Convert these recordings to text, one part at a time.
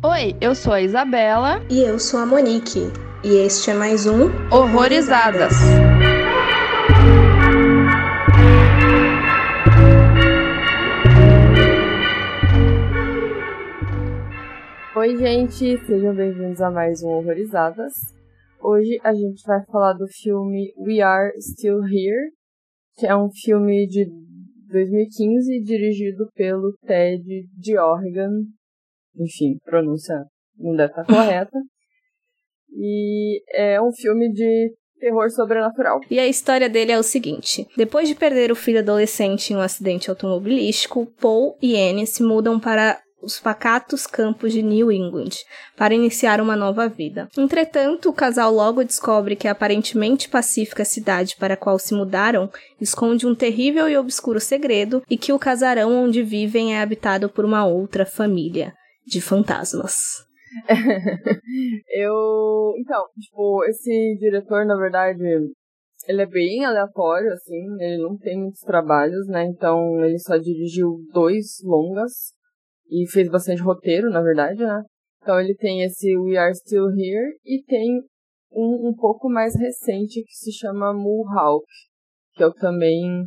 Oi, eu sou a Isabela. E eu sou a Monique. E este é mais um Horrorizadas. Oi, gente, sejam bem-vindos a mais um Horrorizadas. Hoje a gente vai falar do filme We Are Still Here, que é um filme de 2015 dirigido pelo Ted Georgan. Enfim, pronúncia não deve estar correta. E é um filme de terror sobrenatural. E a história dele é o seguinte: depois de perder o filho adolescente em um acidente automobilístico, Paul e Anne se mudam para os pacatos campos de New England para iniciar uma nova vida. Entretanto, o casal logo descobre que a aparentemente pacífica cidade para a qual se mudaram esconde um terrível e obscuro segredo e que o casarão onde vivem é habitado por uma outra família de fantasmas. eu. Então, tipo, esse diretor, na verdade, ele é bem aleatório, assim, ele não tem muitos trabalhos, né? Então ele só dirigiu dois longas e fez bastante roteiro, na verdade, né? Então ele tem esse We Are Still Here e tem um um pouco mais recente que se chama Mulhawk, que eu também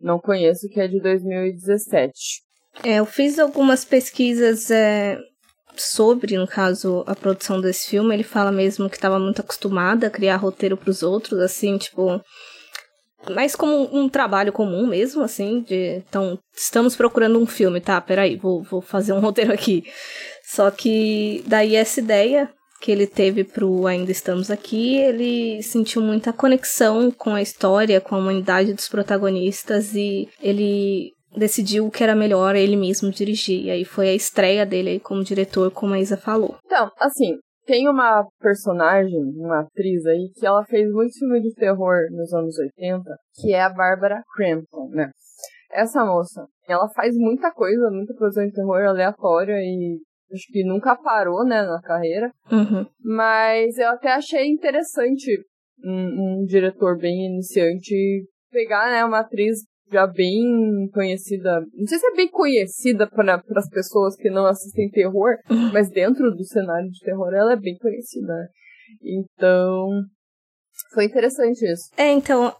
não conheço, que é de 2017. É, eu fiz algumas pesquisas é, sobre, no caso, a produção desse filme. Ele fala mesmo que estava muito acostumada a criar roteiro para os outros, assim, tipo, mais como um trabalho comum mesmo, assim, de então, estamos procurando um filme, tá? Peraí, vou, vou fazer um roteiro aqui. Só que daí essa ideia que ele teve pro Ainda Estamos Aqui, ele sentiu muita conexão com a história, com a humanidade dos protagonistas e ele decidiu que era melhor ele mesmo dirigir. E aí foi a estreia dele aí como diretor, como a Isa falou. Então, assim, tem uma personagem, uma atriz aí, que ela fez muito filme de terror nos anos 80, que é a Barbara Crampton, né? Essa moça, ela faz muita coisa, muita produção de terror aleatória e acho que nunca parou, né, na carreira. Uhum. Mas eu até achei interessante um, um diretor bem iniciante pegar, né, uma atriz já bem conhecida. Não sei se é bem conhecida para as pessoas que não assistem terror, mas dentro do cenário de terror ela é bem conhecida. né? Então, foi interessante isso. É, então,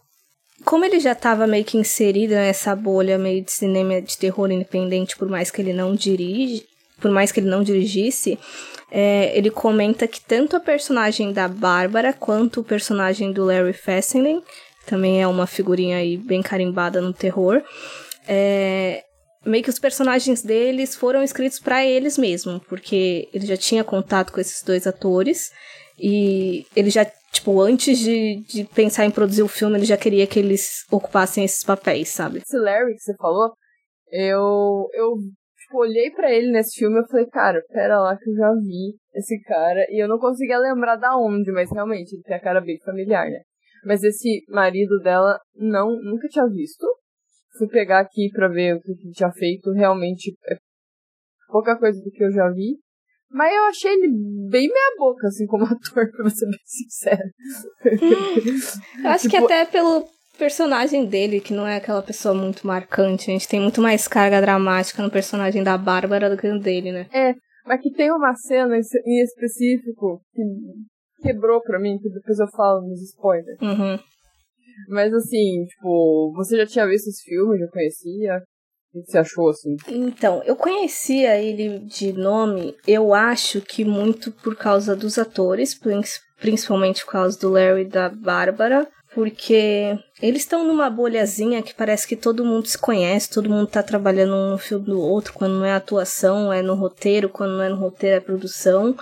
como ele já estava meio que inserido nessa bolha meio de cinema de terror independente, por mais que ele não dirige, por mais que ele não dirigisse, é, ele comenta que tanto a personagem da Bárbara quanto o personagem do Larry Fessenden, também é uma figurinha aí bem carimbada no terror, é, meio que os personagens deles foram escritos para eles mesmo, porque ele já tinha contato com esses dois atores e ele já, tipo, antes de, de pensar em produzir o filme, ele já queria que eles ocupassem esses papéis, sabe? Esse Larry que você falou, eu, eu tipo, olhei pra ele nesse filme e falei, cara, pera lá que eu já vi esse cara. E eu não conseguia lembrar da onde, mas realmente ele tem a cara bem familiar, né? Mas esse marido dela, não, nunca tinha visto. Fui pegar aqui pra ver o que ele tinha feito. Realmente é pouca coisa do que eu já vi. Mas eu achei ele bem meia boca, assim, como ator, pra ser bem sincero. Eu acho que Tipo- até pelo personagem dele, que não é aquela pessoa muito marcante, a gente tem muito mais carga dramática no personagem da Bárbara do que no dele, né? Mas que tem uma cena em específico que quebrou pra mim, que depois eu falo nos spoilers. Uhum. Mas assim, tipo, você já tinha visto esse filme, já conhecia? O que você achou, assim? Então, eu conhecia ele de nome, eu acho que muito por causa dos atores, prin- principalmente por causa do Larry e da Bárbara, porque eles estão numa bolhazinha que parece que todo mundo se conhece, todo mundo tá trabalhando um filme do outro, quando não é atuação, é no roteiro, quando não é no roteiro é produção.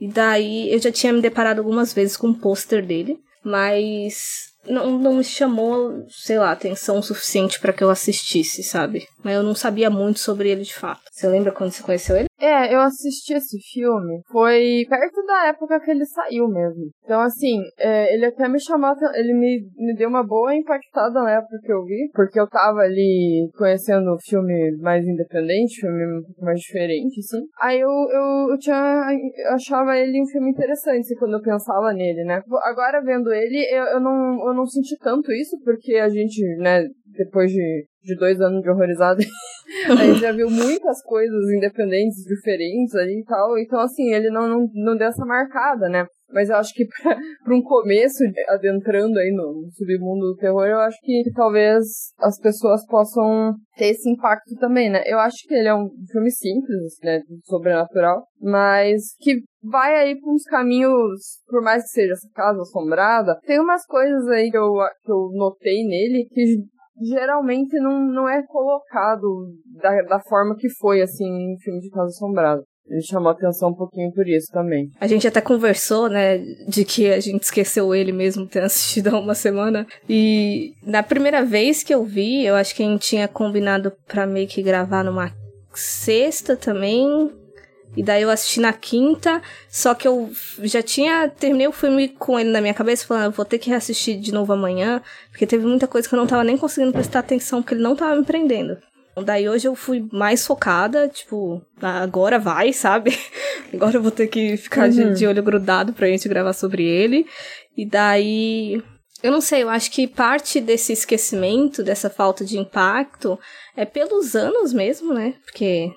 E daí eu já tinha me deparado algumas vezes com um pôster dele, mas não, não me chamou, sei lá, atenção suficiente pra que eu assistisse, sabe? Mas eu não sabia muito sobre ele de fato. Você lembra quando você conheceu ele? É, eu assisti esse filme, foi perto da época que ele saiu mesmo. Então, assim, é, ele até me chamou, ele me, me deu uma boa impactada na época que eu vi, porque eu tava ali conhecendo o filme mais independente, filme um pouco mais diferente, assim. Aí eu, eu, eu tinha, eu achava ele um filme interessante, quando eu pensava nele, né? Agora, vendo ele, eu, eu, não, eu não senti tanto isso, porque a gente, né, depois de, de dois anos de horrorizado, a gente já viu muitas coisas independentes, diferentes ali e tal. Então, assim, ele não, não, não deu essa marcada, né? Mas eu acho que para um começo, adentrando aí no, submundo do terror, eu acho que, que, talvez as pessoas possam ter esse impacto também, né? Eu acho que ele é um filme simples, né? Sobrenatural, mas que vai aí para uns caminhos, por mais que seja essa casa assombrada, tem umas coisas aí que eu, que eu notei nele que geralmente não, não é colocado da, da forma que foi, assim, em filme de casa assombrada. Ele chamou atenção um pouquinho por isso também. A gente até conversou, né, de que a gente esqueceu ele mesmo ter assistido há uma semana. E na primeira vez que eu vi, eu acho que a gente tinha combinado pra meio que gravar numa sexta também. E daí eu assisti na quinta, só que eu já tinha terminei o filme com ele na minha cabeça, falando, vou ter que reassistir de novo amanhã, porque teve muita coisa que eu não tava nem conseguindo prestar atenção, porque ele não tava me prendendo. Daí hoje eu fui mais focada, tipo, agora vai, sabe? agora eu vou ter que ficar uhum. de, de olho grudado pra gente gravar sobre ele. E daí eu não sei, eu acho que parte desse esquecimento, dessa falta de impacto, é pelos anos mesmo, né? Porque,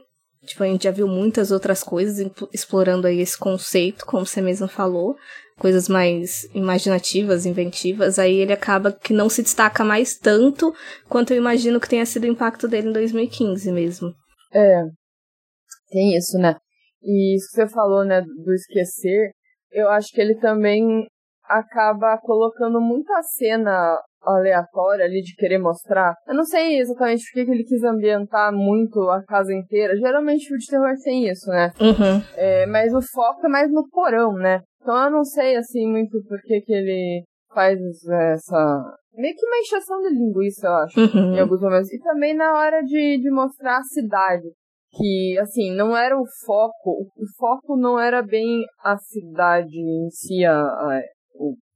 tipo, a gente já viu muitas outras coisas explorando aí esse conceito, como você mesmo falou coisas mais imaginativas, inventivas, aí ele acaba que não se destaca mais tanto quanto eu imagino que tenha sido o impacto dele em 2015 mesmo. É, tem isso, né? E isso que você falou, né, do esquecer, eu acho que ele também acaba colocando muita cena aleatória ali de querer mostrar. Eu não sei exatamente por que ele quis ambientar muito a casa inteira. Geralmente o de terror tem isso, né? Uhum. É, mas o foco é mais no porão, né? Então eu não sei, assim, muito por que que ele faz essa... Meio que uma encheção de linguiça, eu acho, uhum. em alguns momentos. E também na hora de, de mostrar a cidade. Que, assim, não era o foco. O foco não era bem a cidade em si, a, a, a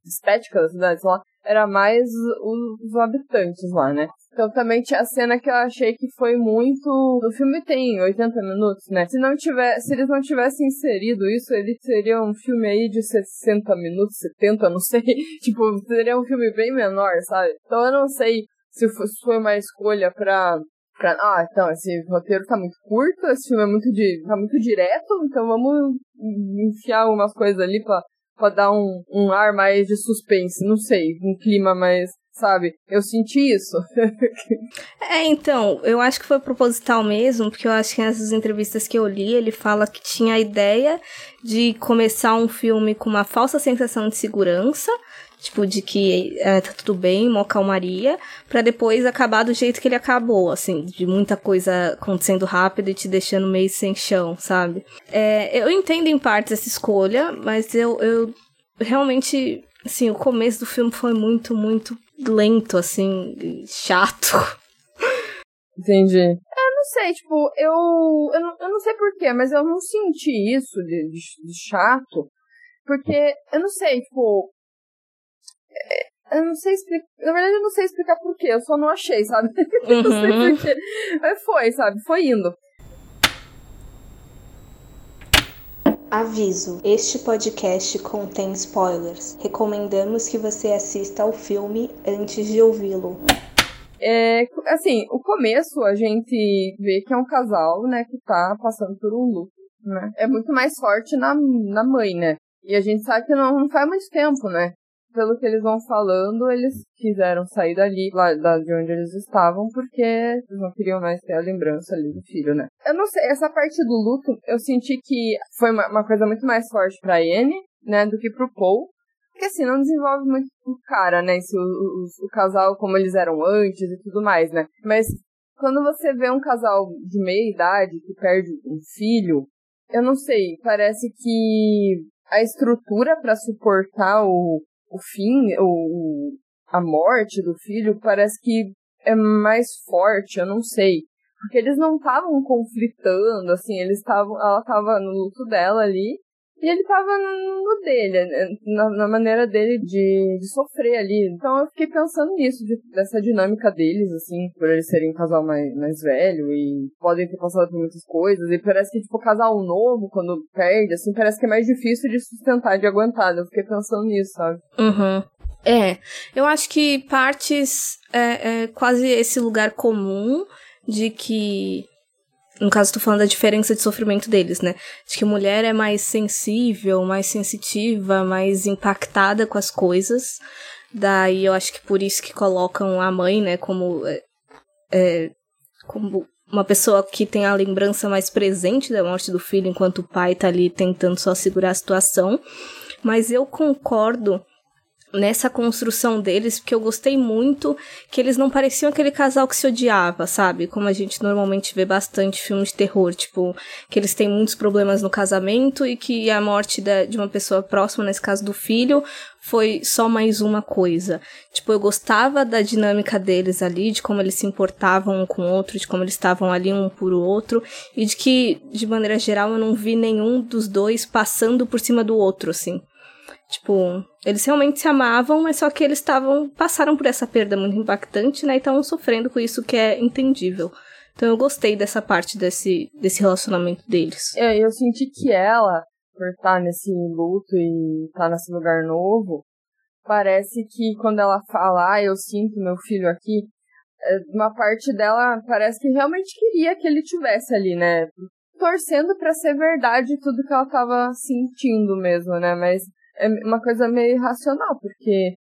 estética da cidade, sei lá. Era mais os, habitantes lá, né? Então também tinha a cena que eu achei que foi muito. O filme tem 80 minutos, né? Se não tiver, se eles não tivessem inserido isso, ele seria um filme aí de 60 minutos, 70, não sei. tipo, seria um filme bem menor, sabe? Então eu não sei se foi uma escolha pra Pra, ah, então, esse roteiro tá muito curto, esse filme é muito, di, tá muito direto, então vamos enfiar umas coisas ali pra, pra dar um, um ar mais de suspense, não sei, um clima mais sabe? Eu senti isso. é, então, eu acho que foi proposital mesmo, porque eu acho que nessas entrevistas que eu li, ele fala que tinha a ideia de começar um filme com uma falsa sensação de segurança, tipo, de que é, tá tudo bem, uma calmaria, para depois acabar do jeito que ele acabou, assim, de muita coisa acontecendo rápido e te deixando meio sem chão, sabe? É, eu entendo em parte essa escolha, mas eu, eu realmente, assim, o começo do filme foi muito, muito lento, assim, chato. Entendi. Não sei, tipo, eu. Eu não, eu não sei porquê, mas eu não senti isso de, de, de chato. Porque, eu não sei, tipo. É, eu não sei explicar. Na verdade, eu não sei explicar porquê, eu só não achei, sabe? Uhum. não sei uhum. porquê. Mas foi, sabe? Foi indo. Aviso: este podcast contém spoilers. Recomendamos que você assista ao filme antes de ouvi-lo. É, assim, o começo a gente vê que é um casal, né, que tá passando por um luto, né? É muito mais forte na, na mãe, né? E a gente sabe que não, não faz muito tempo, né? Pelo que eles vão falando, eles quiseram sair dali, lá de onde eles estavam, porque eles não queriam mais ter a lembrança ali do filho, né? Eu não sei, essa parte do luto, eu senti que foi uma, uma coisa muito mais forte pra Anne, né, do que pro Paul. Porque assim, não desenvolve muito o cara, né, esse, o, o, o casal como eles eram antes e tudo mais, né? Mas quando você vê um casal de meia idade que perde um filho, eu não sei, parece que a estrutura para suportar o, o fim, o, a morte do filho parece que é mais forte, eu não sei. Porque eles não estavam conflitando, assim, eles estavam. Ela estava no luto dela ali. E ele estava no dele, né, na, na, maneira dele de, de sofrer ali. Então eu fiquei pensando nisso, de, dessa dinâmica deles, assim, por eles serem um casal mais, mais velho e podem ter passado por muitas coisas. E parece que, tipo, casal novo, quando perde, assim, parece que é mais difícil de sustentar, de aguentar. Eu fiquei pensando nisso, sabe? Uhum. É, eu acho que partes é, é quase esse lugar comum de que no caso, estou falando da diferença de sofrimento deles, né? De que mulher é mais sensível, mais sensitiva, mais impactada com as coisas. Daí eu acho que por isso que colocam a mãe, né, como, é, é, como uma pessoa que tem a lembrança mais presente da morte do filho, enquanto o pai tá ali tentando só segurar a situação. Mas eu concordo nessa construção deles, porque eu gostei muito que eles não pareciam aquele casal que se odiava, sabe? Como a gente normalmente vê bastante filmes de terror, tipo, que eles têm muitos problemas no casamento e que a morte da, de uma pessoa próxima, nesse caso do filho, foi só mais uma coisa. Tipo, eu gostava da dinâmica deles ali, de como eles se importavam um com o outro, de como eles estavam ali um por o outro, e de que, de maneira geral, eu não vi nenhum dos dois passando por cima do outro, assim. Tipo, eles realmente se amavam, mas só que eles estavam passaram por essa perda muito impactante, né? E estavam sofrendo com isso que é entendível. Então eu gostei dessa parte desse, desse relacionamento deles. É, eu senti que ela, por estar nesse luto e estar nesse lugar novo, parece que quando ela fala, ah, eu sinto meu filho aqui, é, uma parte dela parece que realmente queria que ele tivesse ali, né? Torcendo para ser verdade tudo que ela tava sentindo mesmo, né? Mas é uma coisa meio irracional, porque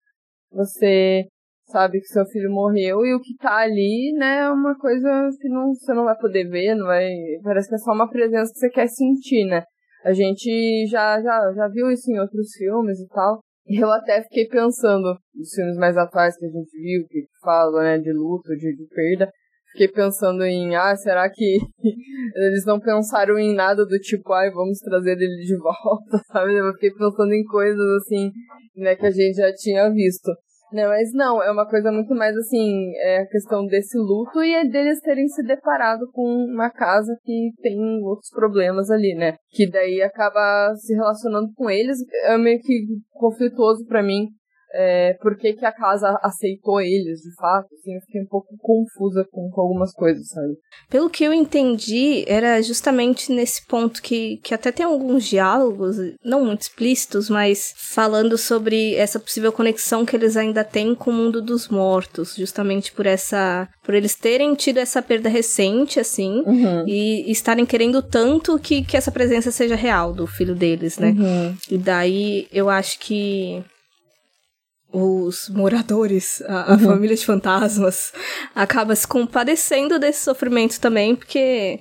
você sabe que seu filho morreu e o que tá ali, né, é uma coisa que não, você não vai poder ver, não vai. Parece que é só uma presença que você quer sentir, né? A gente já, já, já viu isso em outros filmes e tal. Eu até fiquei pensando nos filmes mais atuais que a gente viu, que falam, né, de luto, de, de perda fiquei pensando em, ah, será que eles não pensaram em nada do tipo, ai, vamos trazer ele de volta, sabe? Eu fiquei pensando em coisas assim, né, que a gente já tinha visto. Né, mas não, é uma coisa muito mais assim, é a questão desse luto e é deles terem se deparado com uma casa que tem outros problemas ali, né? Que daí acaba se relacionando com eles, é meio que conflituoso para mim, é, por que, que a casa aceitou eles, de fato, assim, eu fiquei um pouco confusa com, com, algumas coisas, sabe? Pelo que eu entendi, era justamente nesse ponto que, que até tem alguns diálogos, não muito explícitos, mas falando sobre essa possível conexão que eles ainda têm com o mundo dos mortos, justamente por essa. por eles terem tido essa perda recente, assim, uhum. e, estarem querendo tanto que, que essa presença seja real do filho deles, né? Uhum. E daí eu acho que os moradores, a, a uhum. família de fantasmas, acaba se compadecendo desse sofrimento também, porque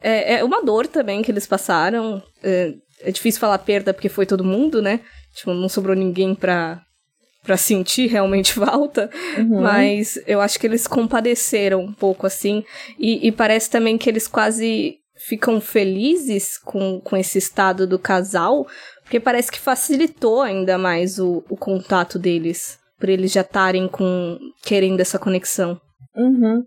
é, é uma dor também que eles passaram. É, é, difícil falar perda porque foi todo mundo, né? Tipo, não sobrou ninguém pra, pra sentir realmente falta. Uhum. Mas eu acho que eles compadeceram um pouco, assim. E, e parece também que eles quase ficam felizes com, com esse estado do casal, porque parece que facilitou ainda mais o, o contato deles. Por eles já estarem com. querendo essa conexão. Uhum.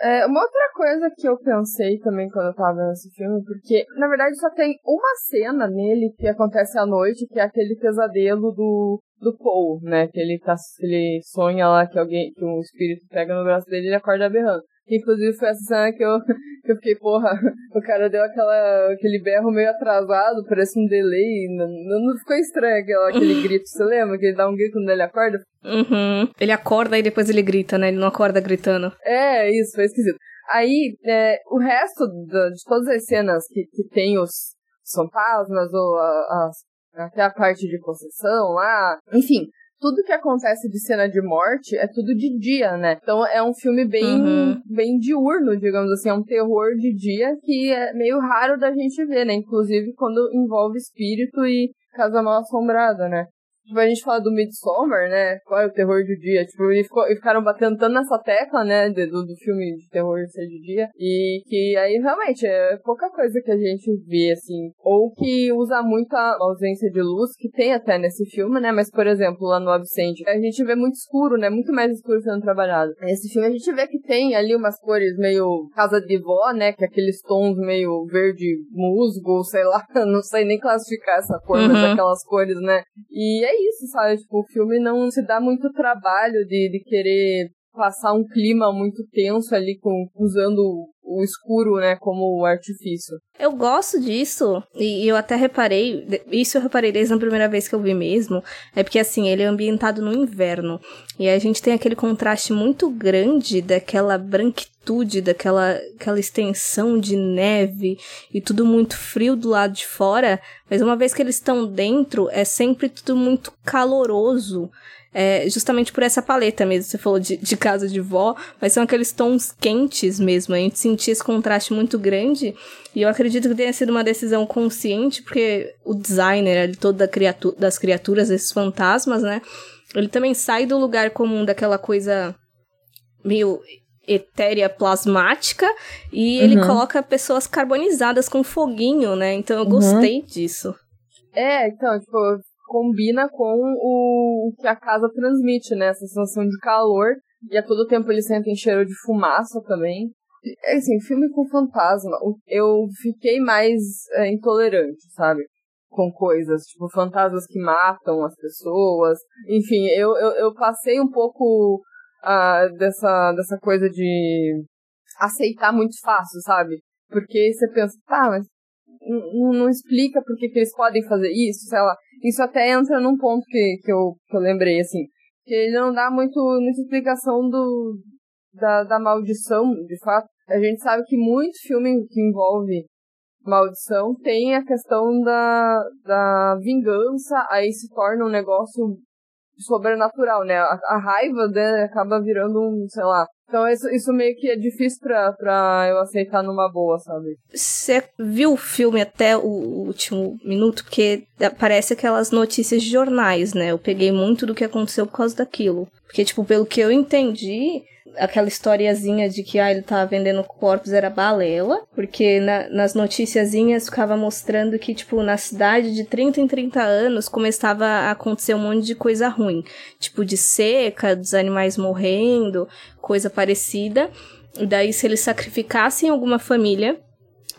É, uma outra coisa que eu pensei também quando eu tava vendo esse filme, porque na verdade só tem uma cena nele que acontece à noite, que é aquele pesadelo do, do Paul, né? Que ele, tá, ele sonha lá que alguém, que um espírito pega no braço dele e ele acorda berrando. Inclusive foi essa cena que eu, que eu fiquei, porra, o cara deu aquela, aquele berro meio atrasado, parece um delay. Não, não ficou estranho aquela, aquele grito, você lembra? Que ele dá um grito quando ele acorda? Uhum. Ele acorda e depois ele grita, né? Ele não acorda gritando. É, isso, foi esquisito. Aí, é, o resto de, de todas as cenas que, que tem os fantasmas ou a, as, até a parte de possessão lá, enfim, tudo que acontece de cena de morte é tudo de dia, né? Então é um filme bem, uhum. bem diurno, digamos assim, é um terror de dia que é meio raro da gente ver, né? Inclusive quando envolve espírito e casa mal assombrada, né? Tipo, a gente fala do Midsommar, né? Qual é o terror do dia? Tipo, e, ficou, e ficaram batendo tanto nessa tecla, né? Do, do filme de terror ser de dia. E que aí realmente é pouca coisa que a gente vê, assim. Ou que usa muito a ausência de luz, que tem até nesse filme, né? Mas, por exemplo, lá no Absente, a gente vê muito escuro, né? Muito mais escuro sendo trabalhado. Nesse filme a gente vê que tem ali umas cores meio casa de vó, né? Que é aqueles tons meio verde musgo, sei lá. Não sei nem classificar essa cor, uhum. mas aquelas cores, né? E é isso, sabe? Tipo, o filme não se dá muito trabalho de, de querer passar um clima muito tenso ali com usando o, escuro, né, como o artifício. Eu gosto disso, e eu até reparei, isso eu reparei desde a primeira vez que eu vi mesmo, é porque assim, ele é ambientado no inverno, e a gente tem aquele contraste muito grande daquela branquitude, daquela aquela extensão de neve e tudo muito frio do lado de fora, mas uma vez que eles estão dentro, é sempre tudo muito caloroso é, justamente por essa paleta mesmo. Você falou de, de casa de vó, mas são aqueles tons quentes mesmo. A gente sentia esse contraste muito grande. E eu acredito que tenha sido uma decisão consciente, porque o designer ali, todo da criatura, das criaturas, esses fantasmas, né? Ele também sai do lugar comum daquela coisa meio etérea plasmática e ele uhum. coloca pessoas carbonizadas com foguinho, né? Então eu uhum. gostei disso. É, então, tipo, combina com o, o que a casa transmite, né? Essa sensação de calor. E a todo tempo eles sentem cheiro de fumaça também. É assim, filme com fantasma, eu fiquei mais é, intolerante, sabe? Com coisas, tipo fantasmas que matam as pessoas. Enfim, eu, eu, eu passei um pouco uh, dessa, dessa coisa de aceitar muito fácil, sabe? Porque você pensa, tá, mas não, não explica por que, eles podem fazer isso, sei lá. Isso até entra num ponto que, que, eu, que eu lembrei, assim. Que ele não dá muito, muita explicação do, da, da maldição, de fato. A gente sabe que muito filme que envolve maldição tem a questão da, da vingança, aí se torna um negócio sobrenatural, né? A, a raiva né, acaba virando um, sei lá, então isso, isso meio que é difícil pra, pra eu aceitar numa boa, sabe? Você viu o filme até o último minuto? Porque aparece aquelas notícias de jornais, né? Eu peguei muito do que aconteceu por causa daquilo. Porque, tipo, pelo que eu entendi, aquela historiazinha de que ah, ele tava vendendo corpos era balela, porque na, nas noticiazinhas ficava mostrando que, tipo, na cidade de 30 em 30 anos começava a acontecer um monte de coisa ruim. Tipo, de seca, dos animais morrendo, coisa parecida. E daí, se eles sacrificassem alguma família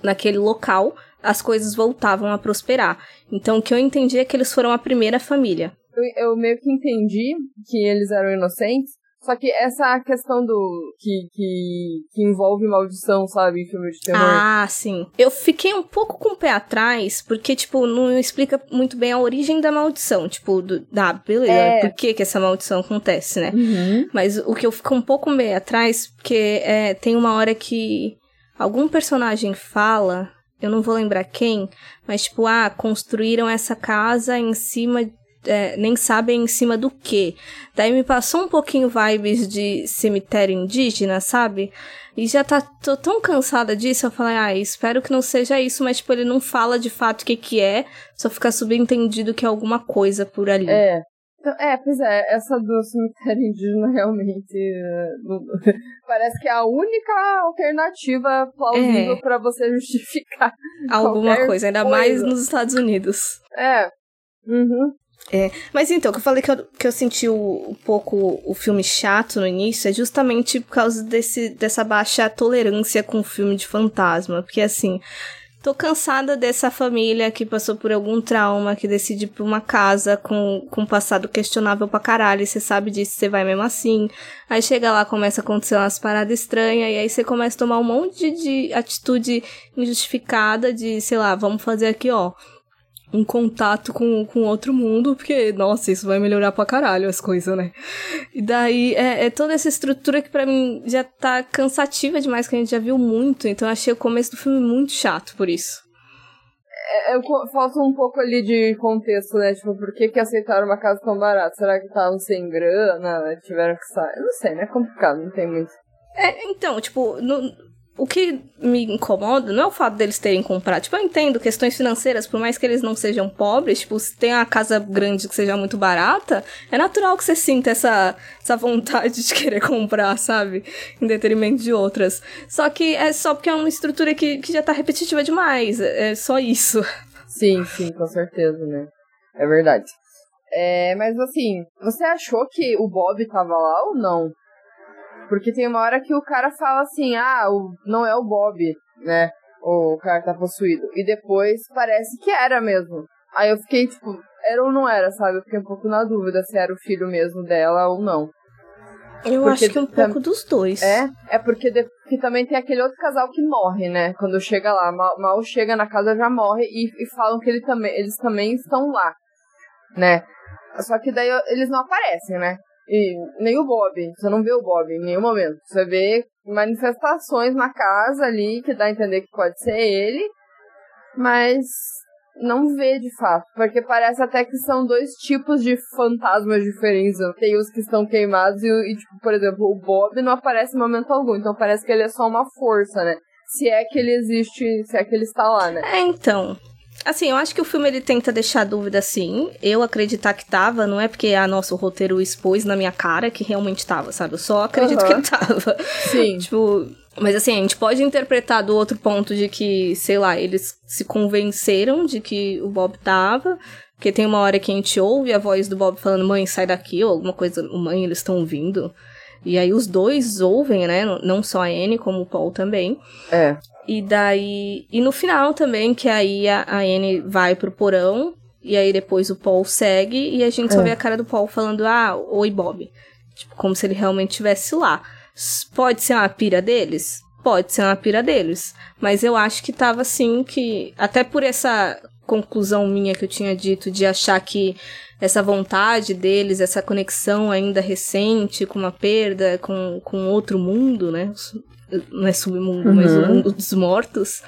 naquele local, as coisas voltavam a prosperar. Então, o que eu entendi é que eles foram a primeira família. Eu, eu meio que entendi que eles eram inocentes, só que essa questão do. que, que, que envolve maldição, sabe, em filme de terror. Ah, sim. Eu fiquei um pouco com o pé atrás, porque, tipo, não explica muito bem a origem da maldição. Tipo, do, da, beleza, é. por que, que essa maldição acontece, né? Uhum. Mas o que eu fico um pouco meio atrás, porque é, tem uma hora que algum personagem fala. Eu não vou lembrar quem, mas tipo, ah, construíram essa casa em cima é, nem sabem em cima do que. Daí me passou um pouquinho vibes de cemitério indígena, sabe? E já tá, tô tão cansada disso, eu falei, ah, espero que não seja isso, mas tipo, ele não fala de fato o que que é, só fica subentendido que é alguma coisa por ali. É. Então, é, pois é, essa do cemitério indígena realmente parece que é a única alternativa plausível é. para você justificar alguma coisa, ainda coisa. mais nos Estados Unidos. É. Uhum. É, mas então, que eu falei que eu, que eu senti o, um pouco o filme chato no início é justamente por causa desse, dessa baixa tolerância com o filme de fantasma. Porque assim, tô cansada dessa família que passou por algum trauma, que decide ir pra uma casa com, com um passado questionável pra caralho, e você sabe disso, você vai mesmo assim. Aí chega lá, começa a acontecer umas paradas estranhas, e aí você começa a tomar um monte de atitude injustificada de, sei lá, vamos fazer aqui, ó um contato com, com outro mundo, porque, nossa, isso vai melhorar pra caralho as coisas, né? E daí é, é toda essa estrutura que para mim já tá cansativa demais, que a gente já viu muito, então eu achei o começo do filme muito chato por isso. É, é, falta um pouco ali de contexto, né? Tipo, por que, que aceitaram uma casa tão barata? Será que estavam sem grana? Tiveram que sair? Eu não sei, né? É complicado, não tem muito. É, então, tipo, no, o que me incomoda não é o fato deles terem comprado. Tipo, eu entendo questões financeiras, por mais que eles não sejam pobres, tipo, se tem uma casa grande que seja muito barata, é natural que você sinta essa, essa vontade de querer comprar, sabe? Em detrimento de outras. Só que é só porque é uma estrutura que, que já tá repetitiva demais. É, é só isso. Sim, sim, com certeza, né? É verdade. É, mas assim, você achou que o Bob tava lá ou não? Porque tem uma hora que o cara fala assim, ah, o, não é o Bob, né? O cara tá possuído. E depois parece que era mesmo. Aí eu fiquei, tipo, era ou não era, sabe? Eu fiquei um pouco na dúvida se era o filho mesmo dela ou não. Eu Porque acho que um tam- pouco dos dois. É, é porque, de- que também tem aquele outro casal que morre, né? Quando chega lá, mal, mal chega na casa já morre e, e falam que ele também, eles também estão lá, né? Só que daí eles não aparecem, né? E nem o Bob, você não vê o Bob em nenhum momento. Você vê manifestações na casa ali que dá a entender que pode ser ele, mas não vê de fato, porque parece até que são dois tipos de fantasmas diferentes. Tem os que estão queimados e, e, tipo, por exemplo, o Bob não aparece em momento algum, então parece que ele é só uma força, né? Se é que ele existe, se é que ele está lá, né? É, então. Assim, eu acho que o filme ele tenta deixar dúvida assim. Eu acreditar que tava, não é porque a nosso roteiro expôs na minha cara que realmente tava, sabe? Eu só acredito Aham. que tava. Sim. Tipo, mas assim, a gente pode interpretar do outro ponto de que, sei lá, eles se convenceram de que o Bob tava. Porque tem uma hora que a gente ouve a voz do Bob falando, mãe, sai daqui, ou alguma coisa, mãe, eles estão vindo. E aí os dois ouvem, né? Não só a Anne, como o Paul também. É. E daí. E no final também, que aí a, a Anne vai pro porão. E aí depois o Paul segue. E a gente só É. vê a cara do Paul falando: Ah, oi, Bob. Tipo, como se ele realmente estivesse lá. Pode ser uma pira deles? Pode ser uma pira deles. Mas eu acho que tava assim que. Até por essa conclusão minha que eu tinha dito de achar que essa vontade deles, essa conexão ainda recente com uma perda, com, com outro mundo, né? Não é submundo, mas o Uhum. mundo dos mortos.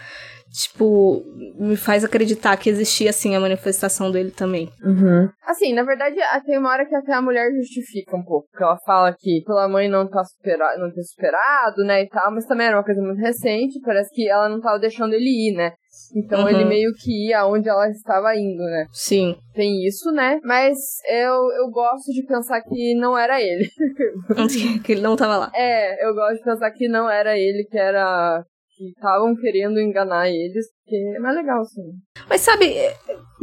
Tipo, me faz acreditar que existia, assim, a manifestação dele também. Uhum. Assim, na verdade, tem uma hora que até a mulher justifica um pouco. Que ela fala que pela mãe não, tá supera não ter superado, né, e tal. Mas também era uma coisa muito recente. Parece que ela não tava deixando ele ir, né? Então Uhum. ele meio que ia aonde ela estava indo, né? Sim. Tem isso, né? Mas eu, eu gosto de pensar que não era ele. que ele não tava lá. É, eu gosto de pensar que não era ele, que era. que estavam querendo enganar eles, porque é mais legal, assim. Mas sabe, é,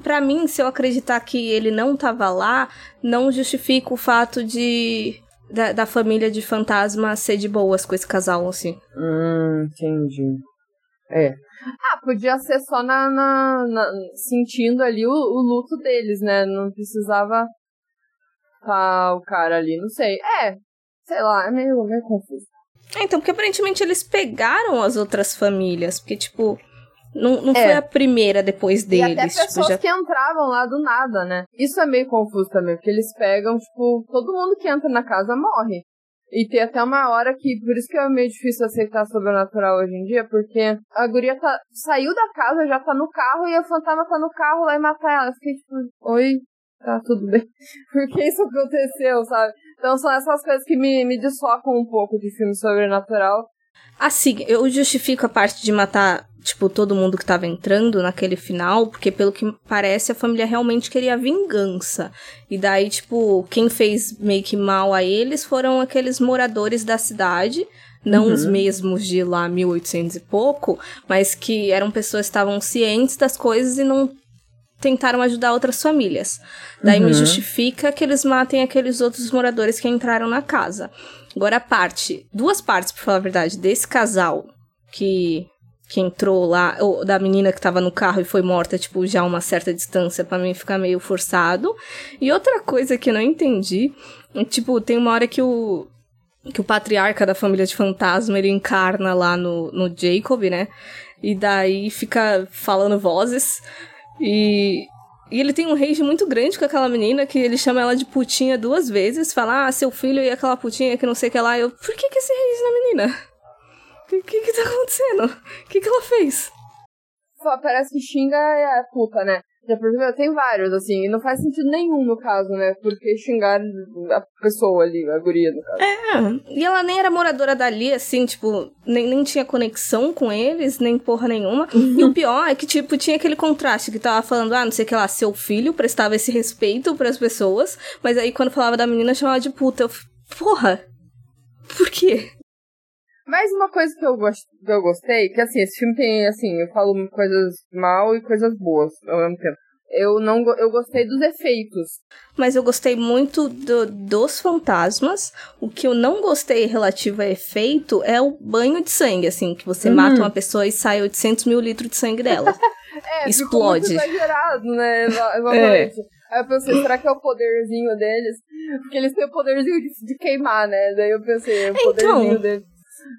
pra mim, se eu acreditar que ele não tava lá, não justifica o fato de. Da, da família de fantasma ser de boas com esse casal, assim. Hum, entendi. É. Ah, podia ser só na, na- na- sentindo ali o, o luto deles, né? Não precisava tá o cara ali, não sei. É, sei lá, é meio, meio confuso. É, então, porque aparentemente eles pegaram as outras famílias, porque, tipo, não, não É. foi a primeira depois e deles. até tipo, pessoas já... que entravam lá do nada, né? Isso é meio confuso também, porque eles pegam, tipo, todo mundo que entra na casa morre. E tem até uma hora que, por isso que é meio difícil aceitar sobrenatural hoje em dia, porque a guria tá, saiu da casa, já tá no carro, e o fantasma tá no carro lá e mata ela. Eu fiquei tipo, oi, tá tudo bem. Por que isso aconteceu, sabe? Então são essas coisas que me, me deslocam um pouco de filme sobrenatural. Assim, eu justifico a parte de matar, tipo, todo mundo que tava entrando naquele final, porque pelo que parece a família realmente queria vingança. E daí, tipo, quem fez meio que mal a eles foram aqueles moradores da cidade, não Uhum. os mesmos de lá 1800 e pouco, mas que eram pessoas que estavam cientes das coisas e não tentaram ajudar outras famílias. Daí me Uhum. justifica que eles matem aqueles outros moradores que entraram na casa. Agora a parte, duas partes, pra falar a verdade, desse casal que que entrou lá, ou da menina que tava no carro e foi morta, tipo, já uma certa distância, pra mim ficar meio forçado. E outra coisa que eu não entendi, é, tipo, tem uma hora que o que o patriarca da família de fantasma, ele encarna lá no, no Jacob, né? E daí fica falando vozes. E, e ele tem um rage muito grande com aquela menina, que ele chama ela de putinha duas vezes. Fala, ah, seu filho e aquela putinha que não sei o que lá. Eu, por que que esse rage na menina? O que, que tá acontecendo? O que que ela fez? Parece que xinga é puta, né? Já percebeu? Tem vários, assim, e não faz sentido nenhum no caso, né? Porque xingar a pessoa ali, a guria, no caso. É, e ela nem era moradora dali, assim, tipo, nem, nem tinha conexão com eles, nem porra nenhuma. E o pior é que, tipo, tinha aquele contraste que tava falando, ah, não sei o que lá, seu filho prestava esse respeito pras pessoas, mas aí quando falava da menina chamava de puta. Eu, porra, por quê? Mas uma coisa que eu, gos- que eu gostei, que assim, esse filme tem, assim, eu falo coisas mal e coisas boas ao mesmo tempo. Eu não eu gostei dos efeitos. Mas eu gostei muito do- dos fantasmas. O que eu não gostei relativo a efeito é o banho de sangue, assim, que você Uhum. mata uma pessoa e sai 800 mil litros de sangue dela. É, Explode. ficou muito exagerado, né? Exa- Exatamente. Aí eu pensei, será que é o poderzinho deles? Porque eles têm o poderzinho de, de queimar, né? Daí eu pensei, o Então. poderzinho deles.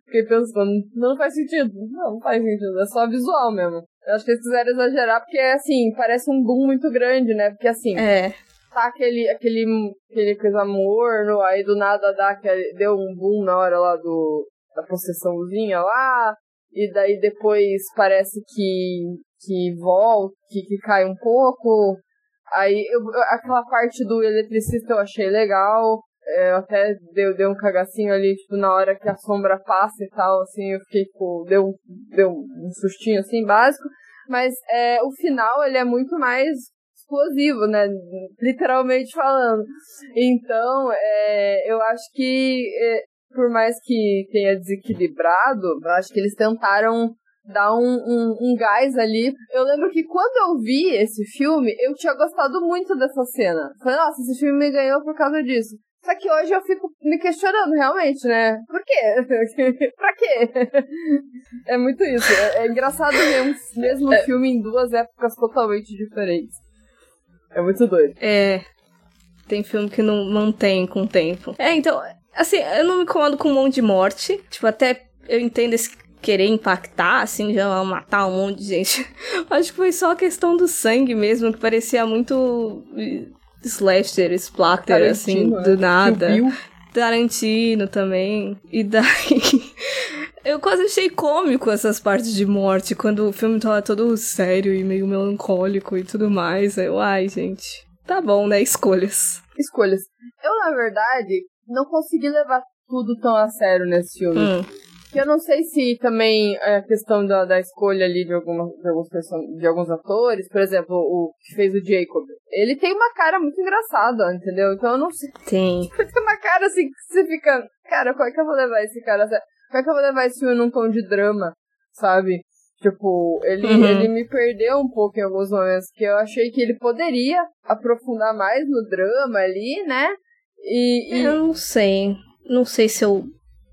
Fiquei pensando, não faz sentido. Não, não faz sentido. É só visual mesmo. Eu acho que eles quiseram exagerar porque, assim, parece um boom muito grande, né? Porque, assim, É. tá aquele, aquele, aquele coisa morno, aí do nada dá aquele, deu um boom na hora lá do, da possessãozinha lá, e daí depois parece que, que volta, que, que cai um pouco. Aí eu- aquela parte do eletricista eu achei legal. É, Eu até deu, deu um cagacinho ali, tipo, na hora que a sombra passa e tal, assim, eu fiquei, tipo, deu, um- deu um sustinho, assim, básico. Mas é, o final, ele é muito mais explosivo, né? Literalmente falando. Então, é, eu acho que, é, por mais que tenha desequilibrado, eu acho que eles tentaram dar um, um, um gás ali. Eu lembro que quando eu vi esse filme, eu tinha gostado muito dessa cena. Falei, nossa, esse filme me ganhou por causa disso. Só que hoje eu fico me questionando, realmente, né? Por quê? pra quê? É muito isso. É, é engraçado ver um mesmo filme em duas épocas totalmente diferentes. É muito doido. É. Tem filme que não mantém com o tempo. É, então, assim, eu não me incomodo com um monte de morte. Tipo, até eu entendo esse querer impactar, assim, já matar um monte de gente. Acho que foi só a questão do sangue mesmo, que parecia muito slasher, splatter, assim, Tarantino, do nada. Tarantino também. E daí. Eu quase achei cômico essas partes de morte, quando o filme tava todo sério e meio melancólico e tudo mais. Eu, ai, gente. Tá bom, né? Escolhas. Escolhas. Eu, na verdade, não consegui levar tudo tão a sério nesse filme. Hum. Que eu não sei se também é a questão da, da escolha ali de, alguma, de, alguns person- de alguns atores, por exemplo, o que fez o Jacob. Ele tem uma cara muito engraçada, entendeu? Então eu não sei. Tem. Tem uma cara assim que você fica. Cara, como é que eu vou levar esse cara? Como é que eu vou levar esse filme num tom de drama, sabe? Tipo, ele, Uhum. ele me perdeu um pouco em alguns momentos, que eu achei que ele poderia aprofundar mais no drama ali, né? E, e- Eu não sei. Não sei se eu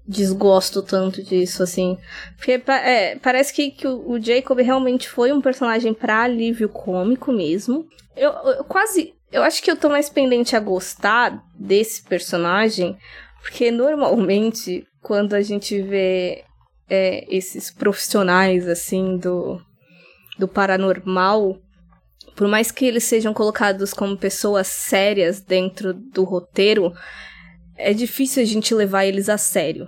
desgosto tanto disso, assim. Porque é, parece que, que o o Jacob realmente foi um personagem pra alívio cômico mesmo. Eu, eu quase. Eu acho que eu tô mais pendente a gostar desse personagem, porque normalmente, quando a gente vê é, esses profissionais, assim, do, do paranormal, por mais que eles sejam colocados como pessoas sérias dentro do roteiro, é difícil a gente levar eles a sério.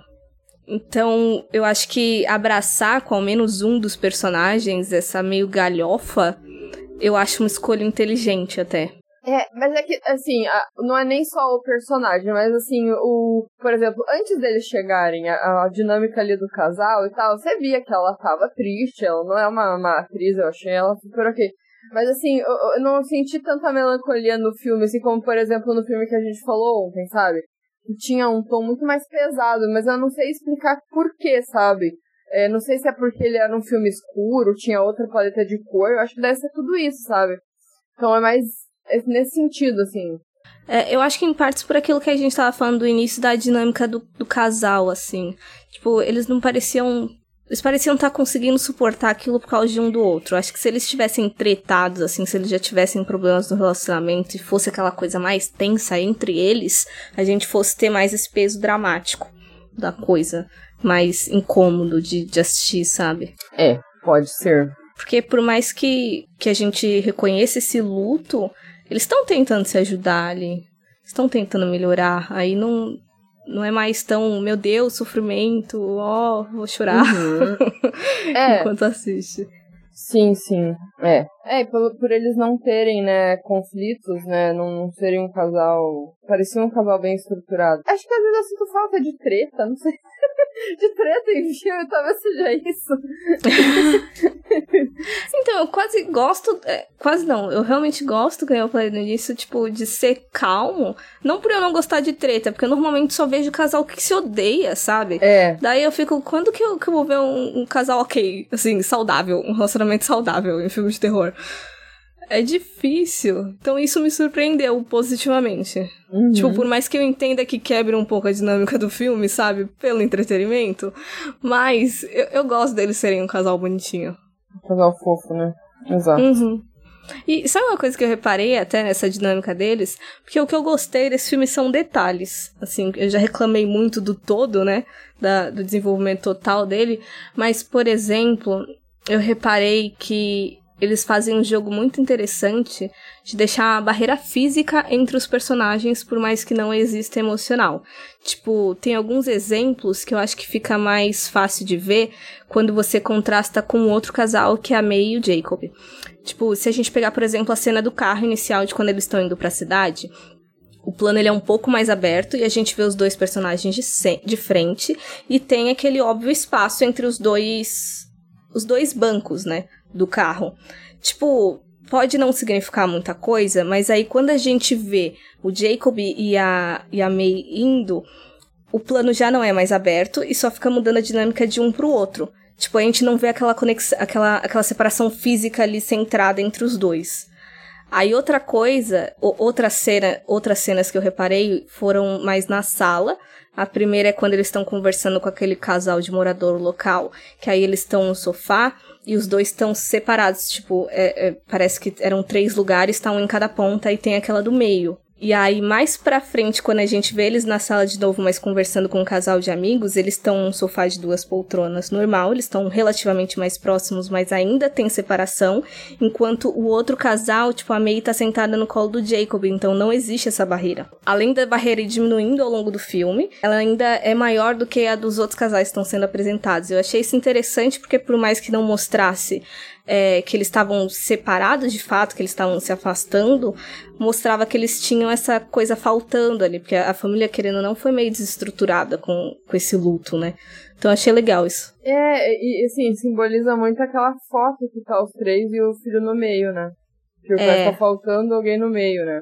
Então, eu acho que abraçar com ao menos um dos personagens essa meio galhofa, eu acho uma escolha inteligente até. É, mas é que, assim, não é nem só o personagem, mas assim, o. Por exemplo, antes deles chegarem, a, a dinâmica ali do casal e tal, você via que ela tava triste, ela não é uma, uma atriz, eu achei ela super ok. Mas assim, eu, eu não senti tanta melancolia no filme, assim como, por exemplo, no filme que a gente falou ontem, sabe? Tinha um tom muito mais pesado, mas eu não sei explicar por quê, sabe? É, não sei se é porque ele era um filme escuro, tinha outra paleta de cor, eu acho que deve ser tudo isso, sabe? Então é mais é nesse sentido, assim. É, eu acho que em partes por aquilo que a gente tava falando do início da dinâmica do, do casal, assim. Tipo, eles não pareciam. Eles pareciam estar conseguindo suportar aquilo por causa de um do outro. Acho que se eles tivessem tretados, assim, se eles já tivessem problemas no relacionamento e fosse aquela coisa mais tensa entre eles, a gente fosse ter mais esse peso dramático da coisa. Mais incômodo de, de assistir, sabe? É, pode ser. Porque por mais que, que a gente reconheça esse luto, eles estão tentando se ajudar ali. Estão tentando melhorar. Aí não, não é mais tão, meu Deus, sofrimento, ó, vou chorar Uhum. É, enquanto assiste. sim, sim. É. É, por, por eles não terem, né, conflitos, né, não, não serem um casal. Parecia um casal bem estruturado. Acho que às vezes eu sinto falta de treta, não sei. de treta em filme, talvez seja isso. Então, eu quase gosto. é, quase não, eu realmente gosto, como eu falei no início, tipo, de ser calmo. Não por eu não gostar de treta, porque eu normalmente só vejo casal que se odeia, sabe? É. Daí eu fico, quando que eu, que eu vou ver um, um casal ok, assim, saudável, um relacionamento saudável em filme de terror? É difícil. Então isso me surpreendeu positivamente. Uhum. Tipo, por mais que eu entenda que quebre um pouco a dinâmica do filme, sabe? Pelo entretenimento. Mas eu, eu gosto deles serem um casal bonitinho. Casal fofo, né? Exato. Uhum. E sabe uma coisa que eu reparei até nessa dinâmica deles? Porque o que eu gostei desse filme são detalhes. Assim, eu já reclamei muito do todo, né? Da, do desenvolvimento total dele. Mas, por exemplo, eu reparei que eles fazem um jogo muito interessante de deixar a barreira física entre os personagens, por mais que não exista emocional. Tipo, tem alguns exemplos que eu acho que fica mais fácil de ver quando você contrasta com outro casal, que é a May e o Jacob. Tipo, se a gente pegar, por exemplo, a cena do carro inicial de quando eles estão indo para a cidade, o plano ele é um pouco mais aberto e a gente vê os dois personagens de, de frente e tem aquele óbvio espaço entre os dois os dois bancos, né? Do carro. Tipo, pode não significar muita coisa, mas aí quando a gente vê o Jacob e a, e a May indo, o plano já não é mais aberto e só fica mudando a dinâmica de um pro outro. Tipo, a gente não vê aquela conexão, aquela, aquela separação física ali centrada entre os dois. Aí outra coisa, outra cena, outras cenas que eu reparei foram mais na sala. A primeira é quando eles estão conversando com aquele casal de morador local, que aí eles estão no sofá e os dois estão separados, tipo, é, é, parece que eram três lugares, tá um em cada ponta e tem aquela do meio. E aí, mais pra frente, quando a gente vê eles na sala de novo, mas conversando com um casal de amigos, eles estão num sofá de duas poltronas normal, eles estão relativamente mais próximos, mas ainda tem separação, enquanto o outro casal, tipo, a May tá sentada no colo do Jacob, então não existe essa barreira. Além da barreira ir diminuindo ao longo do filme, ela ainda é maior do que a dos outros casais que estão sendo apresentados. Eu achei isso interessante porque, por mais que não mostrasse é, que eles estavam separados de fato, que eles estavam se afastando, mostrava que eles tinham essa coisa faltando ali, porque a família, querendo ou não, foi meio desestruturada com, com esse luto, né? Então achei legal isso. É, e assim, simboliza muito aquela foto que tá os três e o filho no meio, né? Que é. tá faltando alguém no meio, né?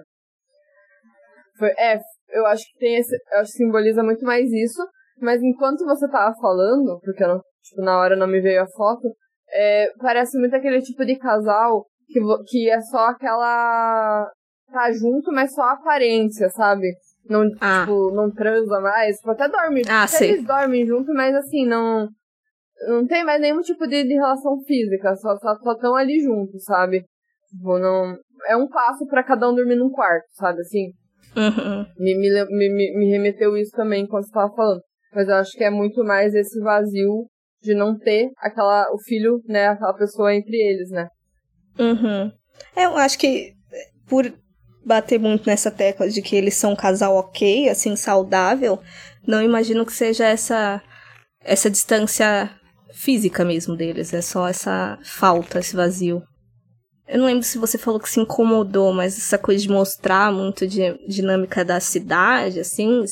Foi, é, eu acho que tem esse. Eu acho que simboliza muito mais isso. Mas enquanto você tava falando, porque não, tipo, na hora não me veio a foto, é, parece muito aquele tipo de casal que, que é só aquela. tá junto, mas só a aparência, sabe? Não, ah. tipo, não transa mais. Tipo, até dorme. Ah, até eles dormem junto, mas assim, não. Não tem mais nenhum tipo de, de relação física. Só estão só, só ali juntos, sabe? Tipo, não. É um passo para cada um dormir num quarto, sabe? Assim. Uhum. Me, me, me, me remeteu isso também quando você tava falando. Mas eu acho que é muito mais esse vazio de não ter aquela o filho, né, aquela pessoa entre eles, né? Uhum. É, eu acho que por bater muito nessa tecla de que eles são um casal ok, assim, saudável, não imagino que seja essa essa distância física mesmo deles, é só essa falta, esse vazio. Eu não lembro se você falou que se incomodou, mas essa coisa de mostrar muito de dinâmica da cidade, assim,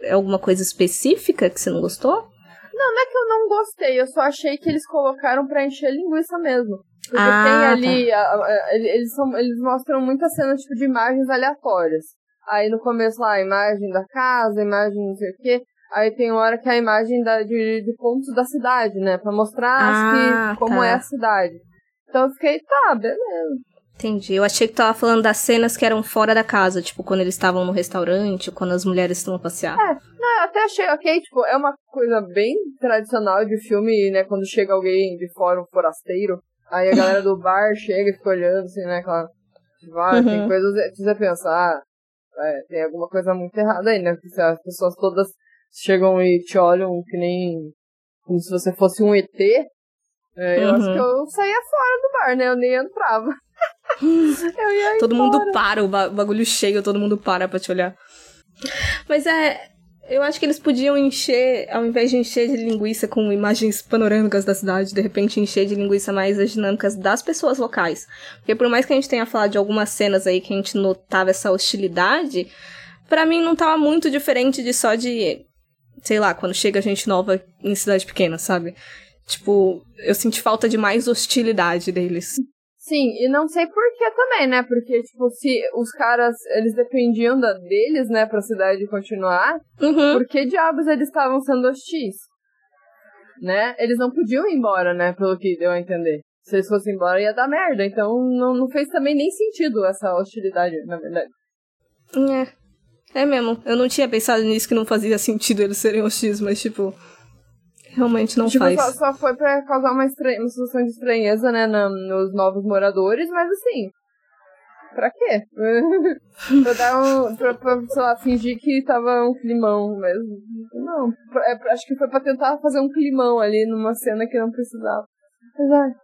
é alguma coisa específica que você não gostou? Não, não é que eu não gostei, eu só achei que eles colocaram pra encher linguiça mesmo. Porque ah, tem ali, tá. a, a, eles, são, eles mostram muitas cenas tipo, de imagens aleatórias. Aí no começo lá, a imagem da casa, a imagem não sei o quê. Aí tem hora que é a imagem da, de, de pontos da cidade, né? Pra mostrar ah, que, como tá. é a cidade. Então eu fiquei, tá, beleza. Entendi. Eu achei que tava falando das cenas que eram fora da casa, tipo, quando eles estavam no restaurante, ou quando as mulheres estão a passear. É, não, eu até achei, ok, tipo, é uma coisa bem tradicional de filme, né, quando chega alguém de fora, um forasteiro, aí a galera do bar chega e fica olhando, assim, né, aquela... Vai, uhum. tem coisas que você pensa, ah, é, tem alguma coisa muito errada aí, né, porque as pessoas todas chegam e te olham que nem... como se você fosse um ET, é, eu uhum. acho que eu saía fora do bar, né, eu nem entrava todo embora. mundo para, o bagulho cheio, todo mundo para pra te olhar. Mas é. Eu acho que eles podiam encher, ao invés de encher de linguiça com imagens panorâmicas da cidade, de repente encher de linguiça mais as dinâmicas das pessoas locais. Porque por mais que a gente tenha falado de algumas cenas aí que a gente notava essa hostilidade, para mim não tava muito diferente de só de, sei lá, quando chega gente nova em cidade pequena, sabe? Tipo, eu senti falta de mais hostilidade deles. Sim, e não sei por que também, né? Porque, tipo, se os caras, eles dependiam da, deles, né, pra cidade continuar, uhum. por que diabos eles estavam sendo hostis? Né? Eles não podiam ir embora, né, pelo que deu a entender. Se eles fossem embora ia dar merda, então não, não fez também nem sentido essa hostilidade, na verdade. É. É mesmo. Eu não tinha pensado nisso que não fazia sentido eles serem hostis, mas tipo, Realmente não tipo, faz. Só, só foi pra causar uma, estranha, uma situação de estranheza, né, na, nos novos moradores, mas assim, pra quê? pra dar um. Pra, pra, sei lá, fingir que tava um climão mesmo. Não, é, acho que foi pra tentar fazer um climão ali numa cena que não precisava. Mas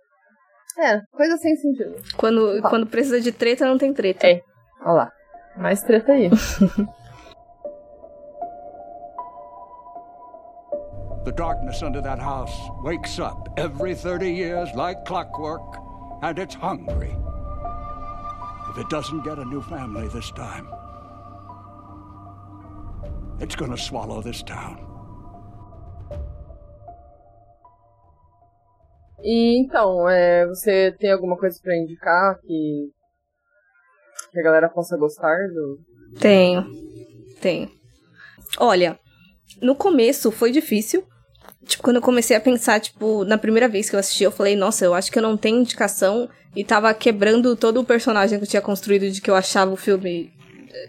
é, coisa sem sentido. Quando, quando precisa de treta, não tem treta. É. Olha lá. Mais treta aí. The darkness under that house wakes up every 30 years like clockwork, and it's hungry. If it doesn't get a new family this time, it's gonna swallow this town. E então, é, você tem alguma coisa para indicar que, que a galera possa gostar do. Tenho. Tenho. Olha, no começo foi difícil. Tipo, quando eu comecei a pensar, tipo, na primeira vez que eu assisti, eu falei, nossa, eu acho que eu não tenho indicação. E tava quebrando todo o personagem que eu tinha construído de que eu achava o filme,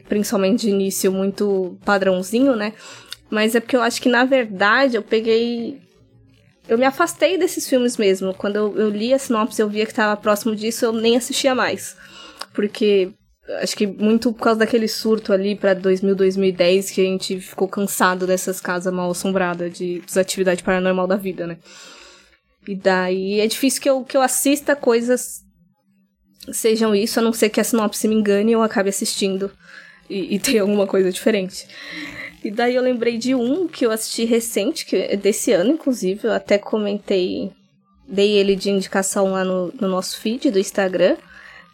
principalmente de início, muito padrãozinho, né? Mas é porque eu acho que, na verdade, eu peguei eu me afastei desses filmes mesmo. Quando eu, eu li a sinopse, eu via que estava próximo disso, eu nem assistia mais. Porque acho que muito por causa daquele surto ali para 2000, 2010 que a gente ficou cansado dessas casas mal assombradas de desatividade paranormal da vida, né? E daí é difícil que eu, que eu assista coisas sejam isso, a não ser que a sinopse me engane e eu acabe assistindo e, e tenha alguma coisa diferente. E daí eu lembrei de um que eu assisti recente, que é desse ano, inclusive. Eu até comentei, dei ele de indicação lá no, no nosso feed do Instagram.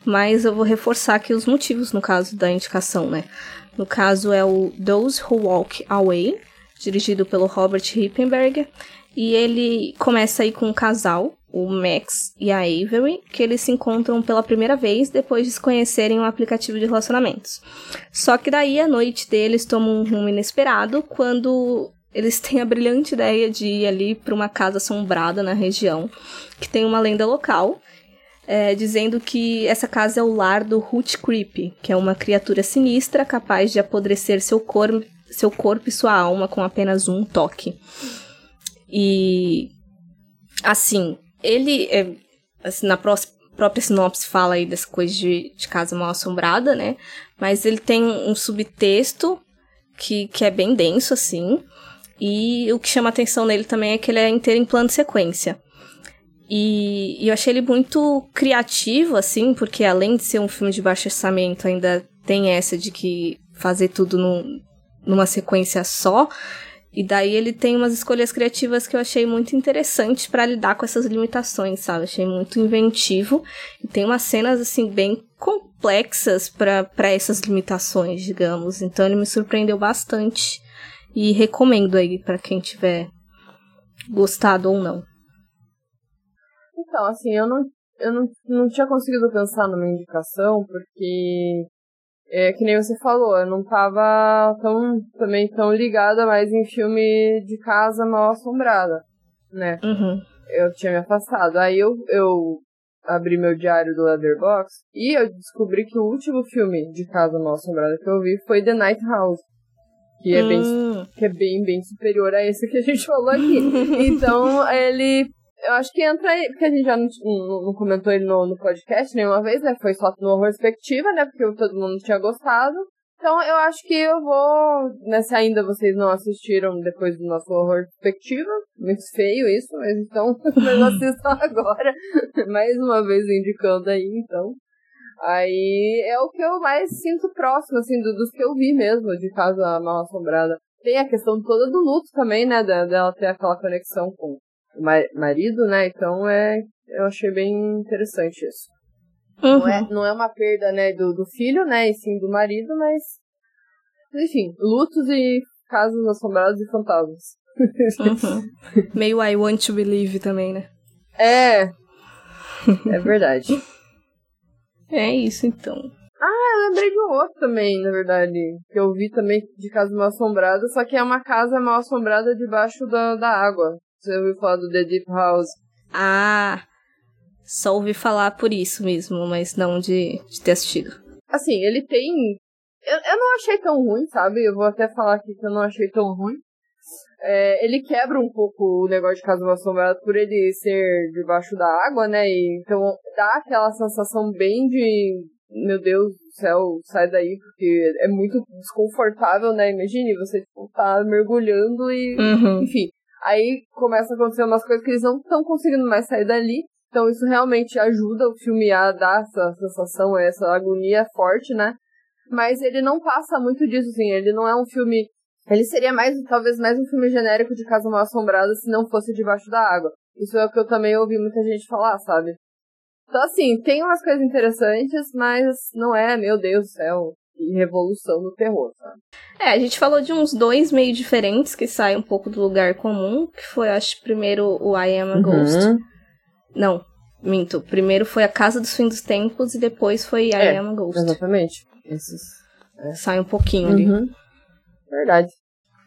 Mas eu vou reforçar aqui os motivos, no caso da indicação, né? No caso é o Those Who Walk Away, dirigido pelo Robert Rippenberger. E ele começa aí com um casal, o Max e a Avery, que eles se encontram pela primeira vez depois de se conhecerem um aplicativo de relacionamentos. Só que daí a noite deles toma um rumo inesperado quando eles têm a brilhante ideia de ir ali para uma casa assombrada na região, que tem uma lenda local, é, dizendo que essa casa é o lar do Hoot Creep, que é uma criatura sinistra capaz de apodrecer seu, cor seu corpo e sua alma com apenas um toque. E assim, ele, é, assim, na própria sinopse fala aí dessa coisa de, de casa mal assombrada, né? Mas ele tem um subtexto que, que é bem denso, assim. E o que chama atenção nele também é que ele é inteiro em plano de sequência. E, eu achei ele muito criativo, assim, porque além de ser um filme de baixo orçamento, ainda tem essa de que fazer tudo num, numa sequência só. E daí ele tem umas escolhas criativas que eu achei muito interessantes para lidar com essas limitações, sabe? Achei muito inventivo. E tem umas cenas, assim, bem complexas para essas limitações, digamos. Então ele me surpreendeu bastante. E recomendo aí para quem tiver gostado ou não. Então, assim, eu não, eu não, não tinha conseguido pensar numa indicação, porque é que nem você falou, eu não tava tão, também tão ligada mais em filme de casa mal assombrada, né? Uhum. Eu tinha me afastado. Aí eu, eu abri meu diário do Leatherbox e eu descobri que o último filme de casa mal assombrada que eu vi foi The Night House. Que é, bem, hum. que é bem, bem superior a esse que a gente falou aqui. então, ele eu acho que entra aí, porque a gente já não, não, não comentou ele no, no, podcast nenhuma vez, né? Foi só no Perspectiva, né? Porque todo mundo tinha gostado. Então eu acho que eu vou, né, se ainda vocês não assistiram depois do nosso horror perspectiva, muito feio isso, mas então mas assistam agora, mais uma vez indicando aí, então. Aí é o que eu mais sinto próximo, assim, do, dos que eu vi mesmo, de Casa Mal Assombrada. Tem a questão toda do luto também, né, dela ter aquela conexão com marido, né? Então é, eu achei bem interessante isso. Uhum. Não, é, não é uma perda, né, do, do filho, né, e sim do marido, mas enfim, lutos e casas assombradas e fantasmas. Uhum. Meio I Want to Believe também, né? É, é verdade. é isso então. Ah, eu lembrei de um outro também, na verdade. Que eu vi também de casa mal assombrada, só que é uma casa mal assombrada debaixo da, da água. Você ouviu falar do The Deep House? Ah, só ouvi falar por isso mesmo, mas não de, de ter assistido. Assim, ele tem. Eu, eu não achei tão ruim, sabe? Eu vou até falar aqui que eu não achei tão ruim. É, ele quebra um pouco o negócio de Casa Assombrada por ele ser debaixo da água, né? E, então dá aquela sensação bem de meu Deus do céu, sai daí, porque é muito desconfortável, né? Imagine você, tipo, tá mergulhando e. Uhum. Enfim. Aí começa a acontecer umas coisas que eles não estão conseguindo mais sair dali. Então isso realmente ajuda o filme a dar essa sensação, essa agonia forte, né? Mas ele não passa muito disso, assim. Ele não é um filme. Ele seria mais, talvez, mais um filme genérico de Casa Mal Assombrada se não fosse Debaixo da Água. Isso é o que eu também ouvi muita gente falar, sabe? Então, assim, tem umas coisas interessantes, mas não é, meu Deus do céu, revolução no terror, sabe? É, a gente falou de uns dois meio diferentes que saem um pouco do lugar comum, que foi, acho, primeiro o I Am a Ghost. Uhum. Não, minto. Primeiro foi a Casa dos Fins dos Tempos e depois foi I É, Am a Ghost. Exatamente. Esses. Sai um pouquinho ali. Uhum. Verdade.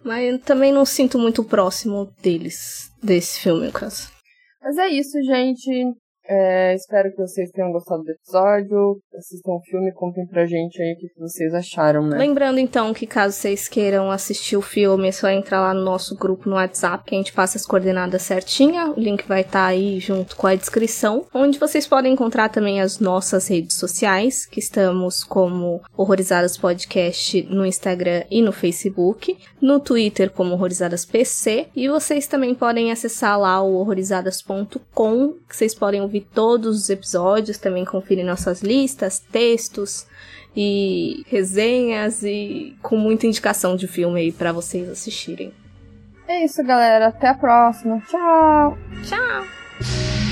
Mas eu também não sinto muito próximo deles, desse filme, no caso. Mas é isso, gente. É, espero que vocês tenham gostado do episódio. Assistam o filme, contem pra gente aí o que vocês acharam, né? Lembrando então que caso vocês queiram assistir o filme, é só entrar lá no nosso grupo no WhatsApp, que a gente passa as coordenadas certinha. O link vai estar aí junto com a descrição, onde vocês podem encontrar também as nossas redes sociais, que estamos como Horrorizadas Podcast no Instagram e no Facebook, no Twitter como Horrorizadas PC, e vocês também podem acessar lá o horrorizadas.com, que vocês podem ouvir todos os episódios, também conferir nossas listas, textos e resenhas e com muita indicação de filme aí pra vocês assistirem. É isso, galera. Até a próxima. Tchau! Tchau!